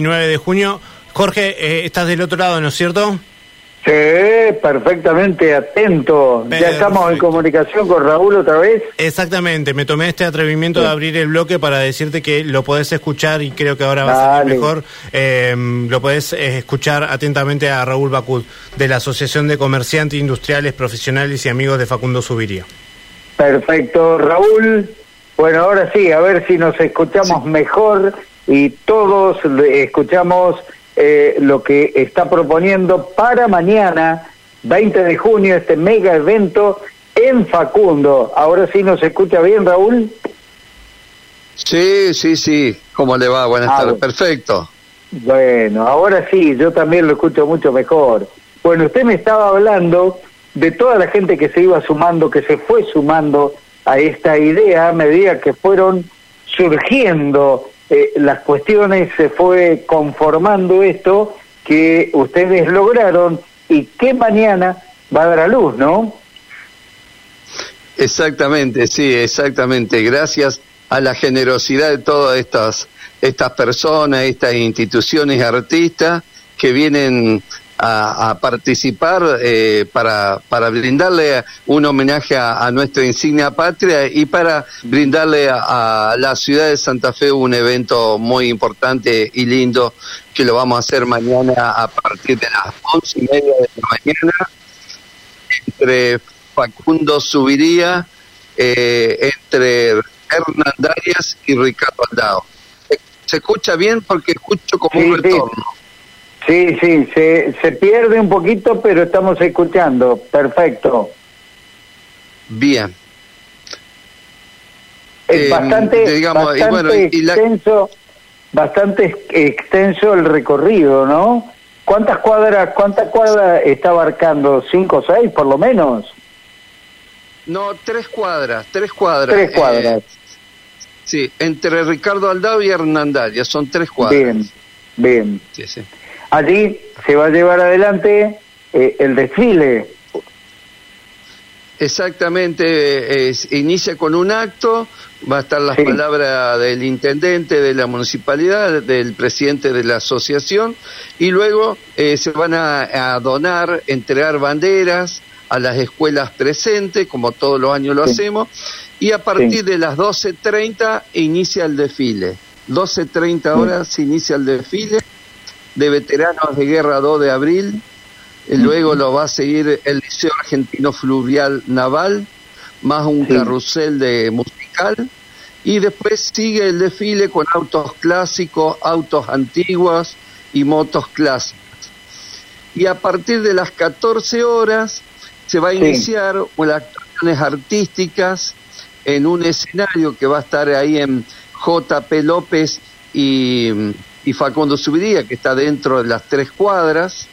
9 de junio. Jorge, eh, estás del otro lado, ¿no es cierto? Sí, perfectamente atento. Ya estamos en comunicación con Raúl otra vez. Exactamente, me tomé este atrevimiento de abrir el bloque para decirte que lo podés escuchar y creo que ahora va a ser mejor. Eh, lo podés eh, escuchar atentamente a Raúl Bacud, de la Asociación de Comerciantes Industriales, Profesionales y Amigos de Facundo Subiría. Perfecto, Raúl. Bueno, ahora sí, a ver si nos escuchamos mejor y todos escuchamos eh, lo que está proponiendo para mañana, 20 de junio, este mega evento en Facundo. Ahora sí nos escucha bien, Raúl. Sí, sí, sí. ¿Cómo le va? Buenas ah, tardes. Perfecto. Bueno, ahora sí, yo también lo escucho mucho mejor. Bueno, usted me estaba hablando de toda la gente que se iba sumando, que se fue sumando a esta idea a medida que fueron surgiendo eh, las cuestiones se fue conformando esto que ustedes lograron y que mañana va a dar a luz, ¿no? Exactamente, sí, exactamente. Gracias a la generosidad de todas estas estas personas, estas instituciones artistas que vienen a, participar eh, para, para brindarle un homenaje a, nuestra insignia patria y para brindarle a, la ciudad de Santa Fe un evento muy importante y lindo que lo vamos a hacer mañana a partir de las once y media de la mañana entre Facundo Subiría, eh, entre Hernán Darias y Ricardo Aldao. ¿Se escucha bien? Porque escucho como un retorno. Sí, sí, se, se pierde un poquito, pero estamos escuchando. Perfecto. Bien. Es bastante, bastante extenso, bastante extenso el recorrido, ¿no? ¿Cuántas cuadras, cuántas cuadras está abarcando? ¿Cinco o seis, por lo menos? No, tres cuadras, tres cuadras. Tres cuadras. Eh, sí, entre Ricardo Aldao y Hernandaria, son tres cuadras. Bien, bien. Sí, sí. Allí se va a llevar adelante eh, el desfile. Exactamente, inicia con un acto, va a estar las palabras del intendente de la municipalidad, del presidente de la asociación, y luego eh, se van a, donar, entregar banderas a las escuelas presentes, como todos los años lo hacemos, y a partir de las 12.30 inicia el desfile. 12.30 horas se inicia el desfile de veteranos de guerra 2 de abril, luego lo va a seguir el Liceo Argentino Fluvial Naval, más un carrusel de musical, y después sigue el desfile con autos clásicos, autos antiguos y motos clásicas. Y a partir de las 14 horas se va a iniciar las actuaciones artísticas en un escenario que va a estar ahí en JP López y y Facundo Subiría, que está dentro de las tres cuadras,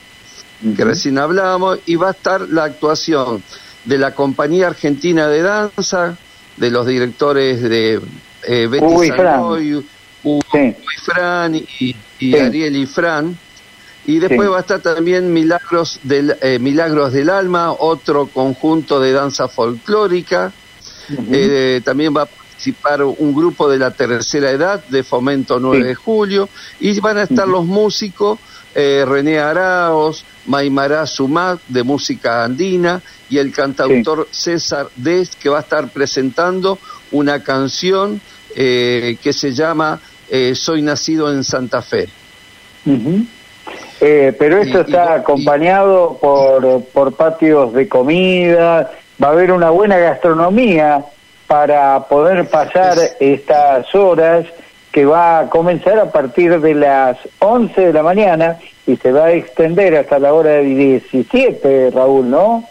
que recién hablábamos, y va a estar la actuación de la Compañía Argentina de Danza, de los directores de eh, Betty Uy, Fran. y, Ariel y Fran. Y después va a estar también Milagros del, eh, Milagros del Alma, otro conjunto de danza folclórica. Eh, también va a participar un grupo de la tercera edad de Fomento 9 de Julio y van a estar los músicos eh, René Araos, Maimará Sumat de música andina y el cantautor César Des que va a estar presentando una canción eh, que se llama eh, Soy nacido en Santa Fe. pero esto está acompañado por, por patios de comida, va a haber una buena gastronomía para poder pasar estas horas que va a comenzar a partir de las 11 de la mañana y se va a extender hasta la hora de 17, Raúl, ¿no?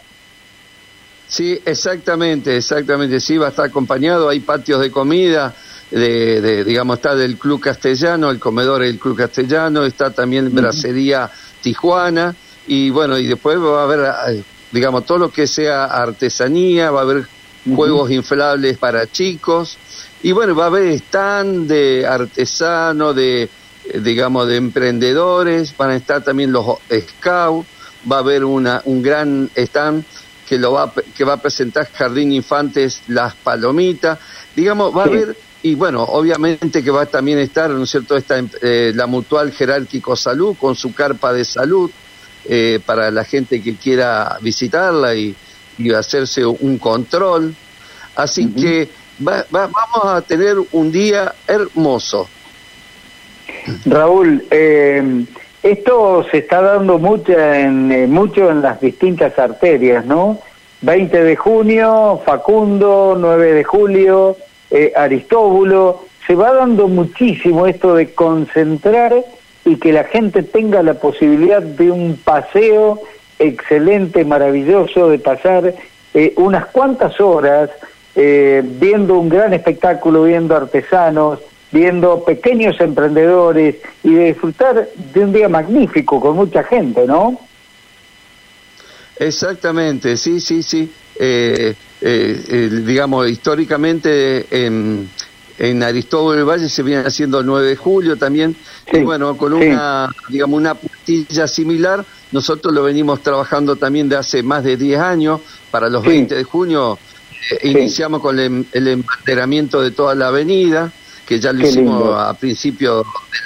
Sí, exactamente, exactamente, sí, va a estar acompañado, hay patios de comida, de, digamos, está del Club Castellano, el comedor del Club Castellano, está también Bracería Tijuana, y bueno, y después va a haber, eh, digamos, todo lo que sea artesanía, va a haber juegos inflables para chicos, y bueno, va a haber stand de artesanos, de, eh, digamos, de emprendedores, van a estar también los scouts, va a haber una, un gran stand que, lo va, que va a presentar Jardín Infantes Las Palomitas, digamos, va a haber y bueno, obviamente que va a también estar, ¿no es cierto?, esta, eh, la Mutual Jerárquico Salud con su carpa de salud eh, para la gente que quiera visitarla y, hacerse un control. Así que vamos a tener un día hermoso. Raúl, eh, esto se está dando mucho en, mucho en las distintas arterias, ¿no? 20 de junio, Facundo, 9 de julio, eh, Aristóbulo, se va dando muchísimo esto de concentrar y que la gente tenga la posibilidad de un paseo excelente, maravilloso, de pasar eh, unas cuantas horas eh, viendo un gran espectáculo, viendo artesanos, viendo pequeños emprendedores y de disfrutar de un día magnífico con mucha gente, ¿no? Exactamente, sí, sí, sí. Eh, eh, digamos, históricamente en, en Aristóbulo del Valle se viene haciendo el 9 de julio también, y bueno, con una, digamos, una similar, nosotros lo venimos trabajando también de hace más de 10 años, para los 20 de junio eh, iniciamos con el, el, embanderamiento de toda la avenida, que ya lo hicimos a principio de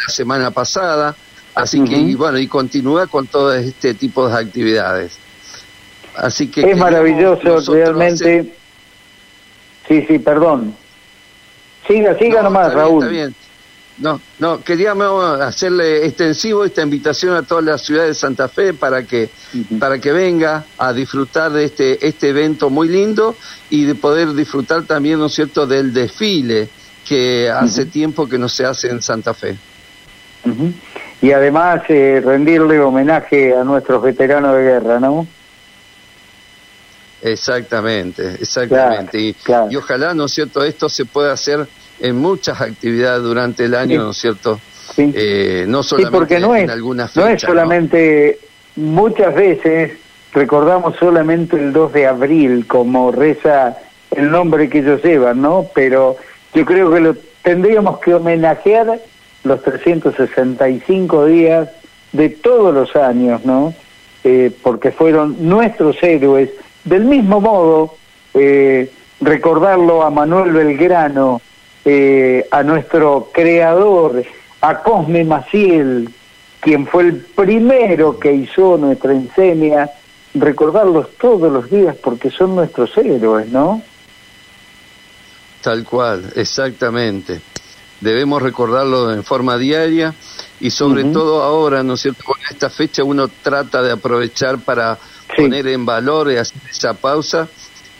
la semana pasada, así que, y bueno, y continúa con todo este tipo de actividades. Así que es maravilloso realmente. Sí, sí, perdón. Siga, siga nomás, Raúl. está bien. No, no, queríamos hacerle extensivo esta invitación a toda la ciudad de Santa Fe para que para que venga a disfrutar de este este evento muy lindo y de poder disfrutar también, ¿no es cierto?, del desfile que hace tiempo que no se hace en Santa Fe. Y además eh, rendirle homenaje a nuestros veteranos de guerra, ¿no? Exactamente, exactamente. y, ojalá, ¿no es cierto?, esto se pueda hacer en muchas actividades durante el año, ¿no es cierto? Sí. Eh, no solamente porque no es, algunas No es solamente, muchas veces recordamos solamente el 2 de abril como reza el nombre que ellos llevan, ¿no? Pero yo creo que lo tendríamos que homenajear los 365 días de todos los años, ¿no? Eh, porque fueron nuestros héroes del mismo modo, eh, recordarlo a Manuel Belgrano, eh, a nuestro creador, a Cosme Maciel, quien fue el primero que hizo nuestra enseña, recordarlos todos los días porque son nuestros héroes, ¿no? Tal cual, exactamente. Debemos recordarlo en forma diaria y sobre todo ahora, ¿no es cierto? Con esta fecha uno trata de aprovechar para poner en valor, hacer esa pausa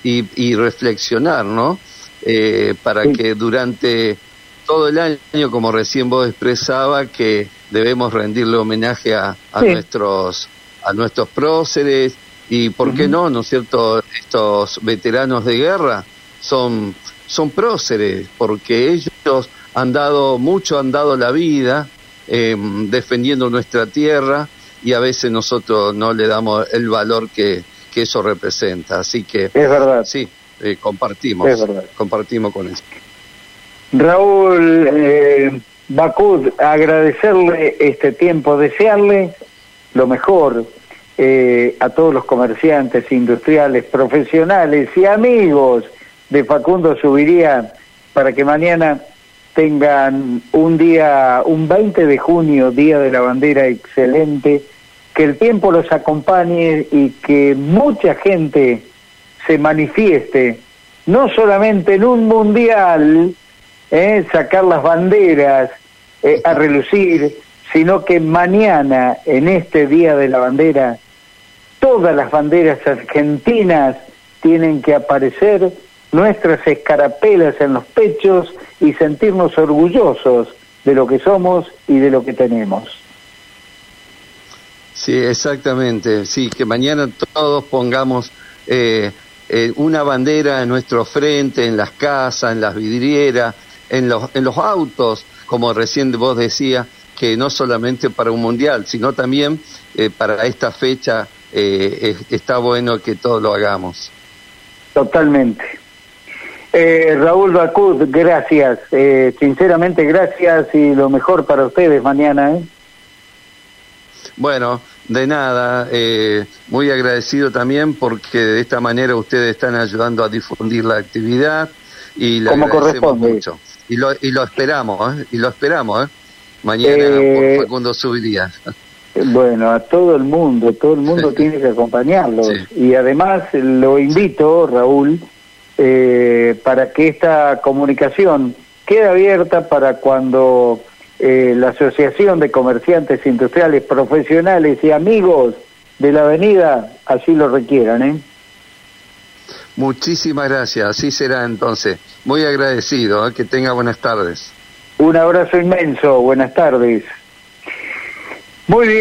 y, y reflexionar, ¿no? Eh, para que durante todo el año, como recién vos expresaba, que debemos rendirle homenaje a, a nuestros a nuestros próceres y, ¿por qué no, no es cierto? Estos veteranos de guerra son, son próceres porque ellos han dado mucho, han dado la vida eh, defendiendo nuestra tierra y a veces nosotros no le damos el valor que, que eso representa. Así que es verdad. Sí, eh, compartimos, compartimos con eso. Raúl eh, Bacud, agradecerle este tiempo, desearle lo mejor eh, a todos los comerciantes, industriales, profesionales y amigos de Facundo Subiría para que mañana tengan un día, un 20 de junio, Día de la Bandera excelente, que el tiempo los acompañe y que mucha gente se manifieste, no solamente en un mundial, eh, sacar las banderas eh, a relucir, sino que mañana, en este Día de la Bandera, todas las banderas argentinas tienen que aparecer nuestras escarapelas en los pechos y sentirnos orgullosos de lo que somos y de lo que tenemos. Sí, exactamente. Sí, que mañana todos pongamos eh, eh, una bandera en nuestro frente, en las casas, en las vidrieras, en los, en los autos, como recién vos decías, que no solamente para un mundial, sino también eh, para esta fecha está bueno que todos lo hagamos. Totalmente. Eh, Raúl Bacud, gracias, eh, sinceramente gracias y lo mejor para ustedes mañana. ¿eh? Bueno, de nada, eh, muy agradecido también porque de esta manera ustedes están ayudando a difundir la actividad y le Como corresponde. mucho. y lo, y lo esperamos, ¿eh? y lo esperamos, ¿eh? Mañana por Facundo Subiría. Bueno, a todo el mundo, todo el mundo tiene que acompañarlos. Y además lo invito, Raúl, eh, para que esta comunicación quede abierta para cuando eh, la Asociación de Comerciantes Industriales Profesionales y Amigos de la Avenida así lo requieran. ¿eh? Muchísimas gracias, así será entonces. Muy agradecido, ¿eh? que tenga buenas tardes. Un abrazo inmenso, buenas tardes. Muy bien.